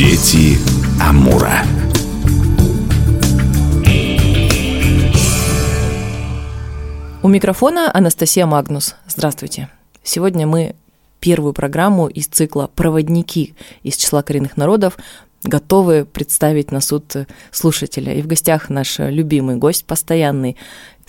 Дети Амура. У микрофона Анастасия Магнус. Здравствуйте. Сегодня мы первую программу из цикла «Проводники» из числа коренных народов готовы представить на суд слушателя. И в гостях наш любимый гость, постоянный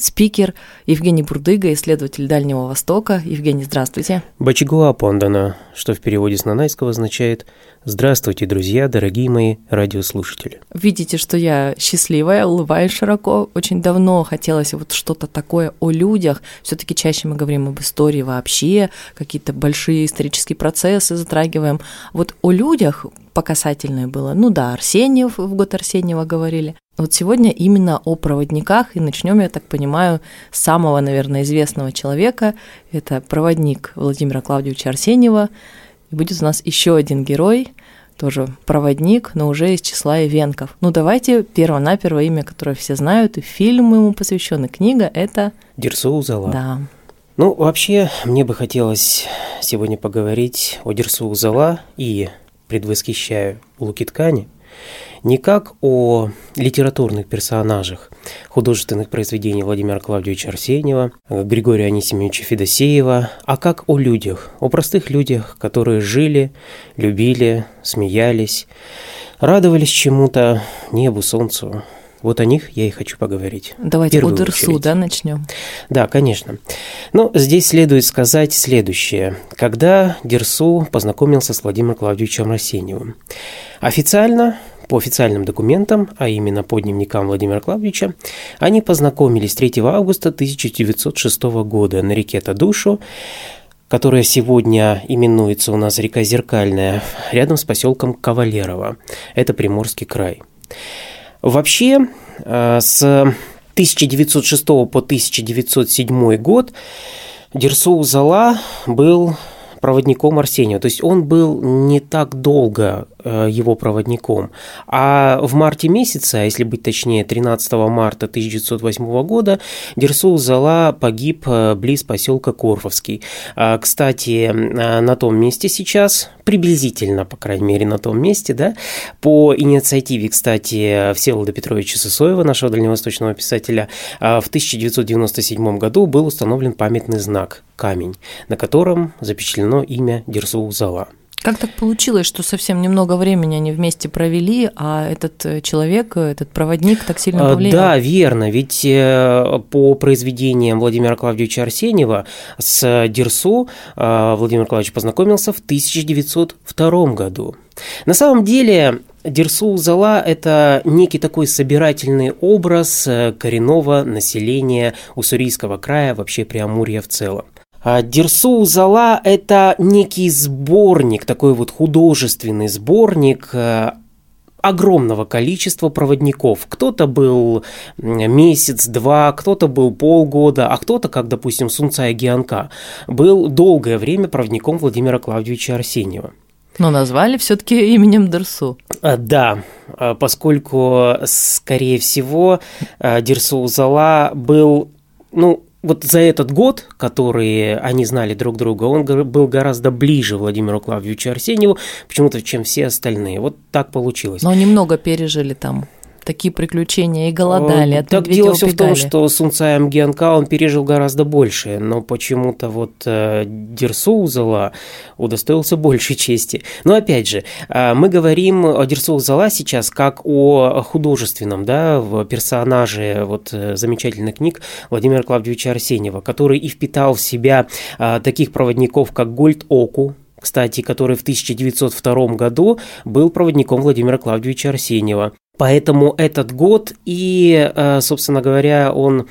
спикер Евгений Бурдыга, исследователь Дальнего Востока. Евгений, здравствуйте. Бачигуа Пондана, что в переводе с нанайского означает «Здравствуйте, друзья, дорогие мои радиослушатели». Видите, что я счастливая, улыбаюсь широко. Очень давно хотелось вот что-то такое о людях. все таки чаще мы говорим об истории вообще, какие-то большие исторические процессы затрагиваем. Вот о людях по касательной было. Ну да, Арсеньев, в год Арсеньева говорили. Вот сегодня именно о проводниках, и начнем, я так понимаю, с самого, наверное, известного человека. Это проводник Владимира Клавдевича Арсеньева. И будет у нас еще один герой, тоже проводник, но уже из числа ивенков. Ну давайте перво-наперво имя, которое все знают, и фильм ему посвящен, и книга – это… Дерсу Зала. Да. Ну, вообще, мне бы хотелось сегодня поговорить о Дерсу Зала и предвосхищаю луки ткани, не как о литературных персонажах художественных произведений Владимира Клавдевича Арсеньева, Григория Анисимовича Федосеева, а как о людях, о простых людях, которые жили, любили, смеялись, радовались чему-то, небу, солнцу, вот о них я и хочу поговорить. Давайте о Дерсу, да, начнем? Да, конечно. Ну, здесь следует сказать следующее. Когда Дерсу познакомился с Владимиром Клавдевичем Арсеньевым? Официально по официальным документам, а именно по дневникам Владимира Клавдевича, они познакомились 3 августа 1906 года на реке Тадушу, которая сегодня именуется у нас река Зеркальная, рядом с поселком Кавалерово. Это Приморский край. Вообще, э, с 1906 по 1907 год Дерсу Зала был проводником Арсения. То есть он был не так долго Э, его проводником. А в марте месяце, а если быть точнее, 13 марта 1908 года, Дерсул Зала погиб э, близ поселка Корфовский. А, кстати, э, на том месте сейчас, приблизительно, по крайней мере, на том месте, да, по инициативе, кстати, Всеволода Петровича Сысоева, нашего дальневосточного писателя, в 1997 году был установлен памятный знак камень, на котором запечатлено имя Дерсул Зала. Как так получилось, что совсем немного времени они вместе провели, а этот э, человек, этот проводник так сильно а, повлиял? Да, верно. Ведь э, по произведениям Владимира Клавдевича Арсеньева с Дерсу э, Владимир Клавдевич познакомился в 1902 году. На самом деле Дерсу Зала – это некий такой собирательный образ коренного населения Уссурийского края, вообще Преамурья в целом. А Дерсу Зала – это некий сборник, такой вот художественный сборник э, огромного количества проводников. Кто-то был месяц-два, кто-то был полгода, а кто-то, как, допустим, Сунцая Гианка, был долгое время проводником Владимира Клавдевича Арсеньева. Но назвали все-таки именем Дерсу. А, да, а, поскольку, скорее всего, Дерсу Зала был, ну, вот за этот год, который они знали друг друга, он был гораздо ближе Владимиру Клавдевичу Арсеньеву, почему-то, чем все остальные. Вот так получилось. Но немного пережили там такие приключения и голодали, от Так дело все в том, что Сунцай Амгианка он пережил гораздо больше, но почему-то вот э, Дерсоузала удостоился большей чести. Но опять же, э, мы говорим о Дерсоузала сейчас как о художественном, да, в персонаже вот э, замечательных книг Владимира Клавдевича Арсеньева, который и впитал в себя э, таких проводников, как Гольд Оку, кстати, который в 1902 году был проводником Владимира Клавдевича Арсеньева. Поэтому этот год и, э, собственно говоря, он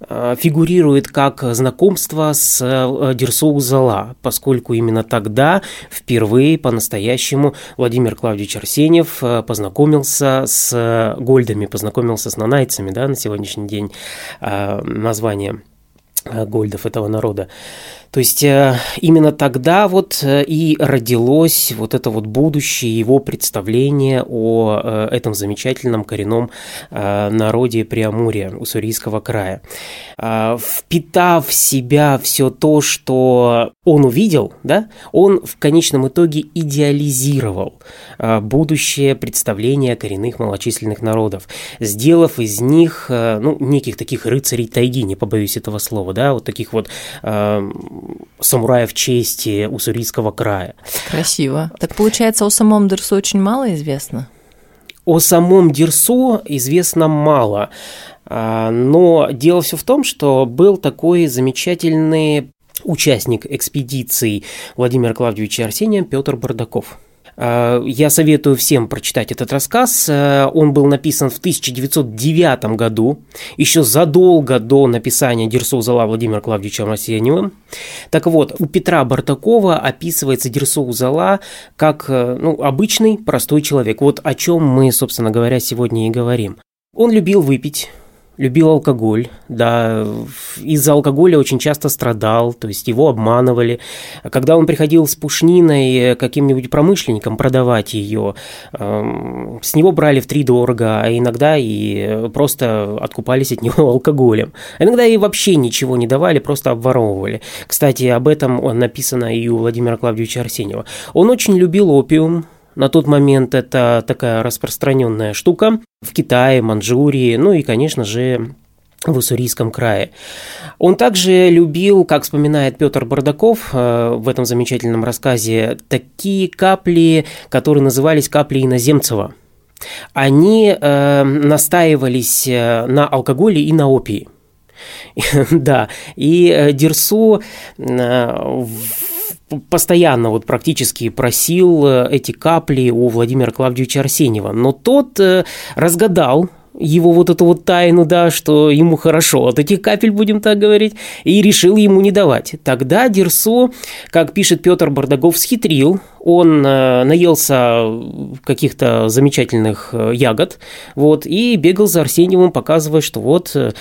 э, фигурирует как знакомство с э, Дерсоу Зала, поскольку именно тогда впервые по-настоящему Владимир Клавдевич Арсеньев познакомился с гольдами, познакомился с нанайцами, да, на сегодняшний день название гольдов этого народа. То есть э, именно тогда вот э, и родилось вот это вот будущее его представление о э, этом замечательном коренном народе Преамурья, Уссурийского края. Впитав в себя все то, что он увидел, да, он в конечном итоге идеализировал а, будущее представление коренных малочисленных народов, сделав из них, а, ну, неких таких рыцарей тайги, не побоюсь этого слова, да, вот таких вот э, самураев чести уссурийского края. Красиво. Так получается, о самом Дерсу очень мало известно? О самом Дерсу известно мало. Но дело все в том, что был такой замечательный участник экспедиции Владимира Клавдевича Арсения Петр Бардаков. А, я советую всем прочитать этот рассказ. А, он был написан в 1909 году, еще задолго до написания Дерсу Зала Владимира Клавдевича Арсеньевым. Так вот, у Петра Бартакова описывается Дерсу Зала как э, ну, обычный простой человек. Вот о чем мы, собственно говоря, сегодня и говорим. Он любил выпить, любил алкоголь, да, из-за алкоголя очень часто страдал, то есть его обманывали. Когда он приходил с пушниной каким-нибудь промышленникам продавать ее, эм, с него брали в три дорого, а иногда и просто откупались от него алкоголем. А иногда и вообще ничего не давали, просто обворовывали. Кстати, об этом написано и у Владимира Клавдевича Арсеньева. Он очень любил опиум, на тот момент это такая распространенная штука в Китае, Манчжурии, ну и, конечно же, в Уссурийском крае. Он также любил, как вспоминает Петр Бардаков э, в этом замечательном рассказе, такие капли, которые назывались капли Иноземцева. Они э, настаивались э, на алкоголе и на опии. Да, и э, Дерсу постоянно вот практически просил э, эти капли у Владимира Клавдевича Арсеньева, но тот э, разгадал его вот эту вот тайну, да, что ему хорошо от этих капель, будем так говорить, и решил ему не давать. Тогда Дерсо, как пишет Петр Бардагов, схитрил, он э, наелся каких-то замечательных э, ягод, вот, и бегал за Арсеньевым, показывая, что вот, э,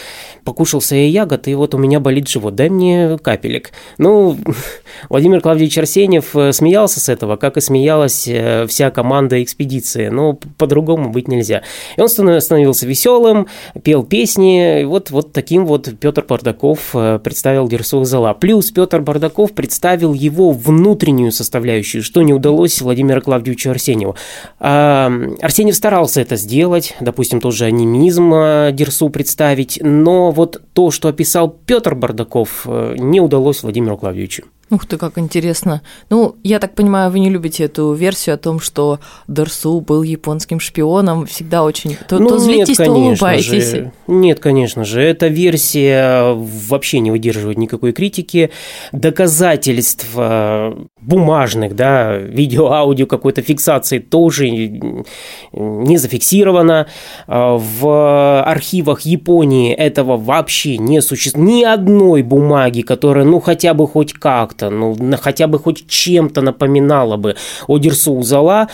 покушался я ягод, и вот у меня болит живот, дай мне капелек. Ну, Владимир Клавдевич Арсеньев смеялся с этого, как и смеялась вся команда экспедиции, но по-другому быть нельзя. И он становился веселым, пел песни, и вот, вот таким вот Петр Бардаков представил Дерсу Зала. Плюс Петр Бардаков представил его внутреннюю составляющую, что не удалось Владимиру Клавдевичу Арсеньеву. А, Арсеньев старался это сделать, допустим, тоже анимизм а, Дерсу представить, но вот то, что описал Петр Бардаков, э, не удалось Владимиру Клавдевичу. Ух ты, как интересно. Ну, я так понимаю, вы не любите эту версию о том, что Дерсу был японским шпионом. Всегда очень... То, ну, то злитесь, нет, то улыбаетесь. Же. Нет, конечно же. Эта версия вообще не выдерживает никакой критики. Доказательств э, бумажных, да, видео, аудио какой-то фиксации тоже не зафиксировано. Э, в архивах Японии этого вообще не существует. Ни одной бумаги, которая, ну, хотя бы хоть как-то как-то, ну, хотя бы хоть чем-то напоминало бы о Дерсу Узала,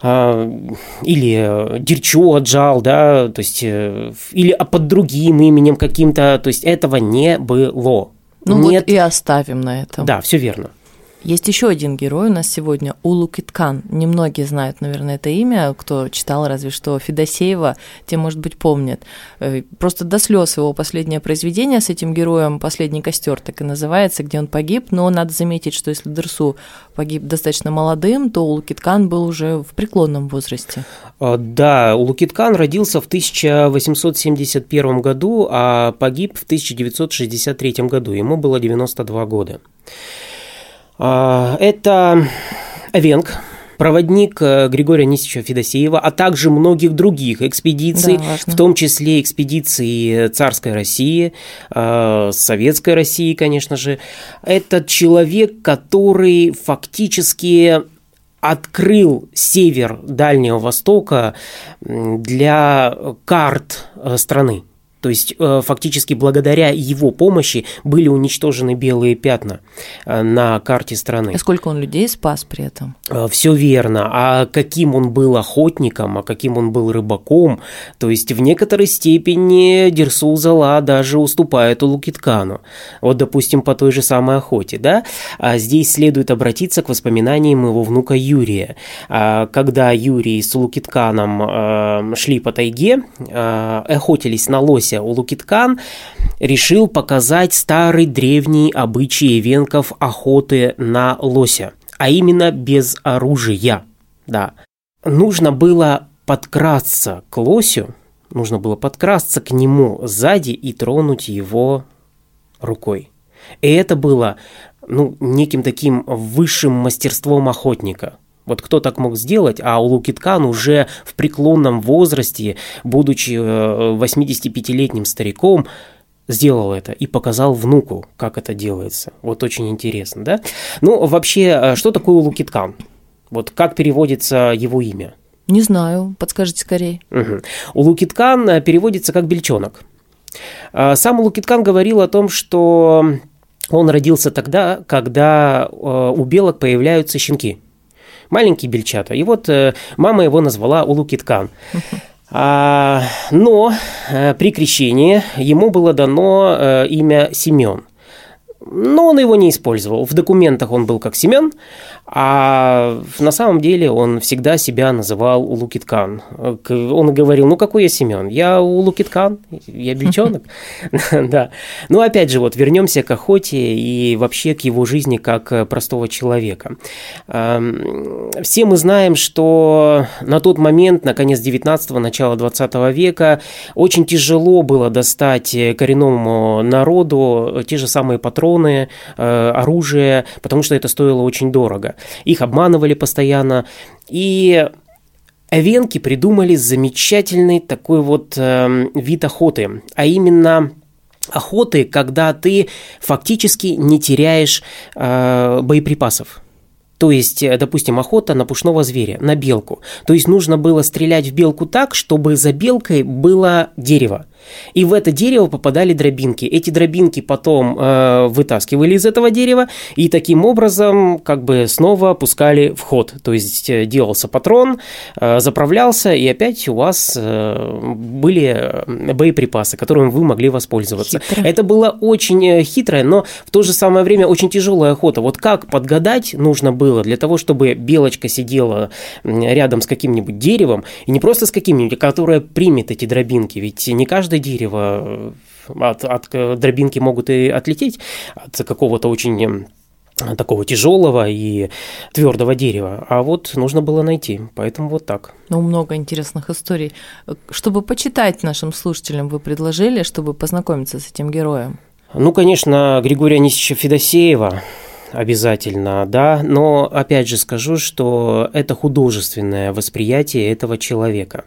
а, или Дерчу Аджал, да, то есть, э, или под другим именем каким-то, то есть этого не было. Ну Нет. вот и оставим на этом. Да, все верно. Есть еще один герой у нас сегодня, Улукиткан. Немногие знают, наверное, это имя, кто читал разве что Федосеева, те, может быть, помнят. Э, просто до слез его последнее произведение с этим героем «Последний костер» так и называется, где он погиб, но надо заметить, что если Дерсу погиб достаточно молодым, то Улукиткан был уже в преклонном возрасте. А, да, Улукиткан родился в 1871 году, а погиб в 1963 году. Ему было 92 года. А, это Эвенг, проводник э, Григория Анисовича Федосеева, а также многих других экспедиций, да, в том числе экспедиции царской России, э, советской России, конечно же. Это человек, который фактически открыл север Дальнего Востока для карт э, страны. То есть э, фактически благодаря его помощи были уничтожены белые пятна э, на карте страны. А сколько он людей спас при этом? Э, Все верно. А каким он был охотником, а каким он был рыбаком, то есть в некоторой степени Дерсу Зала даже уступает Улукиткану. Вот, допустим, по той же самой охоте, да? А здесь следует обратиться к воспоминаниям его внука Юрия. А когда Юрий с Улукитканом шли по тайге, охотились на лось случившееся Улукиткан решил показать старый древний обычай венков охоты на лося, а именно без оружия. Да. Нужно было подкрасться к лосю, нужно было подкрасться к нему сзади и тронуть его рукой. И это было ну, неким таким высшим мастерством охотника – вот кто так мог сделать, а Улукиткан уже в преклонном возрасте, будучи 85-летним э, стариком, сделал это и показал внуку, как это делается. Вот очень интересно, да? Ну, вообще, э, что такое Улукиткан? Вот как переводится его имя? Не знаю, подскажите скорее. Угу. Улукиткан э, переводится как бельчонок. Сам Улукиткан говорил о том, что он родился тогда, когда у белок появляются щенки маленький бельчата. И вот э, мама его назвала Улукиткан. А, но э, при крещении ему было дано э, имя Семен. Но он его не использовал. В документах он был как Семен, а на самом деле он всегда себя называл Улукиткан. Он говорил, ну какой я Семен? Я Улукиткан, я бельчонок. Да. Ну опять же, вот вернемся к охоте и вообще к его жизни как простого человека. Все мы знаем, что на тот момент, на конец 19-го, начало 20 века, очень тяжело было достать коренному народу те же самые патроны, э, оружие, потому что это стоило очень дорого их обманывали постоянно. И Эвенки придумали замечательный такой вот э, вид охоты, а именно охоты, когда ты фактически не теряешь э, боеприпасов. То есть, э, допустим, охота на пушного зверя, на белку. То есть нужно было стрелять в белку так, чтобы за белкой было дерево. И в это дерево попадали дробинки. Эти дробинки потом э, вытаскивали из этого дерева и таким образом как бы снова пускали в ход. То есть э, делался патрон, э, заправлялся, и опять у вас э, были боеприпасы, которыми вы могли воспользоваться. Хитро. Это было очень э, хитрое, но в то же самое время очень тяжелая охота. Вот как подгадать нужно было для того, чтобы белочка сидела рядом с каким-нибудь деревом, и не просто с каким-нибудь, а которое примет эти дробинки. Ведь не каждый каждое дерево э, от, от э, дробинки могут и отлететь от какого-то очень э, такого тяжелого и твердого дерева. А вот нужно было найти. Поэтому вот так. Ну, много интересных историй. Чтобы почитать нашим слушателям, вы предложили, чтобы познакомиться с этим героем? Ну, конечно, Григория Анисича Федосеева обязательно, да, но опять же скажу, что это художественное восприятие этого человека.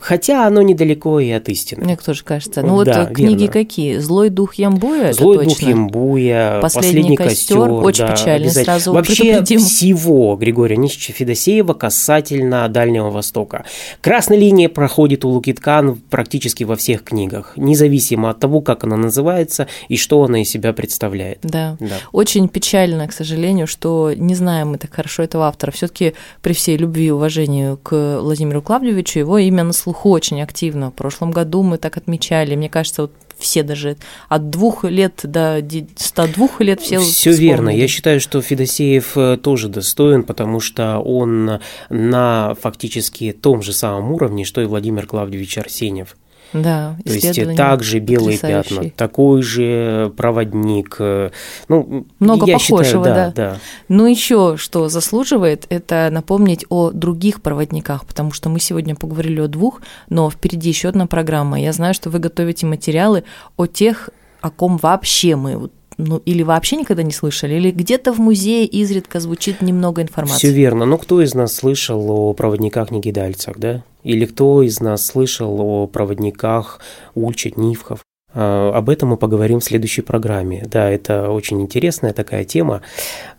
Хотя оно недалеко и от истины. Мне тоже кажется. Ну вот да, книги верно. какие? «Злой дух Ямбуя» «Злой дух Ямбуя», «Последний, Последний костер», очень да, печально, сразу Вообще всего Григория Нищича Федосеева касательно Дальнего Востока. Красная линия проходит у Лукиткан практически во всех книгах, независимо от того, как она называется и что она из себя представляет. Да, да. очень печально, к сожалению, что не знаем мы так хорошо этого автора. все таки при всей любви и уважении к Владимиру Клавдевичу его имя на слуху очень активно. В прошлом году мы так отмечали. Мне кажется, вот все даже от двух лет до 102 лет все Все верно. Я считаю, что Федосеев э, тоже достоин, потому что он на фактически том же самом уровне, что и Владимир Клавдевич Арсеньев. Да, То есть также белые пятна, такой же проводник. Э, ну, Много я похожего, считаю, да, да. да. Ну еще что заслуживает, это напомнить о других проводниках, потому что мы сегодня поговорили о двух, но впереди еще одна программа. Я знаю, что вы готовите материалы о тех, о ком вообще мы ну, или вообще никогда не слышали, или где-то в музее изредка звучит немного информации. Все верно. Но кто из нас слышал о проводниках-негидальцах, да? Или кто из нас слышал о проводниках Ульчат, Нивхов? А, об этом мы поговорим в следующей программе. Да, это очень интересная такая тема.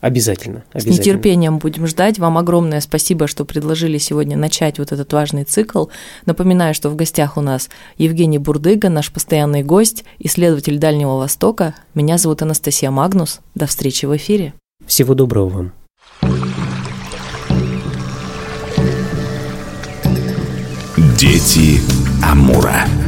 Обязательно, обязательно. С нетерпением будем ждать. Вам огромное спасибо, что предложили сегодня начать вот этот важный цикл. Напоминаю, что в гостях у нас Евгений Бурдыга, наш постоянный гость, исследователь Дальнего Востока. Меня зовут Анастасия Магнус. До встречи в эфире. Всего доброго вам. Дети Амура.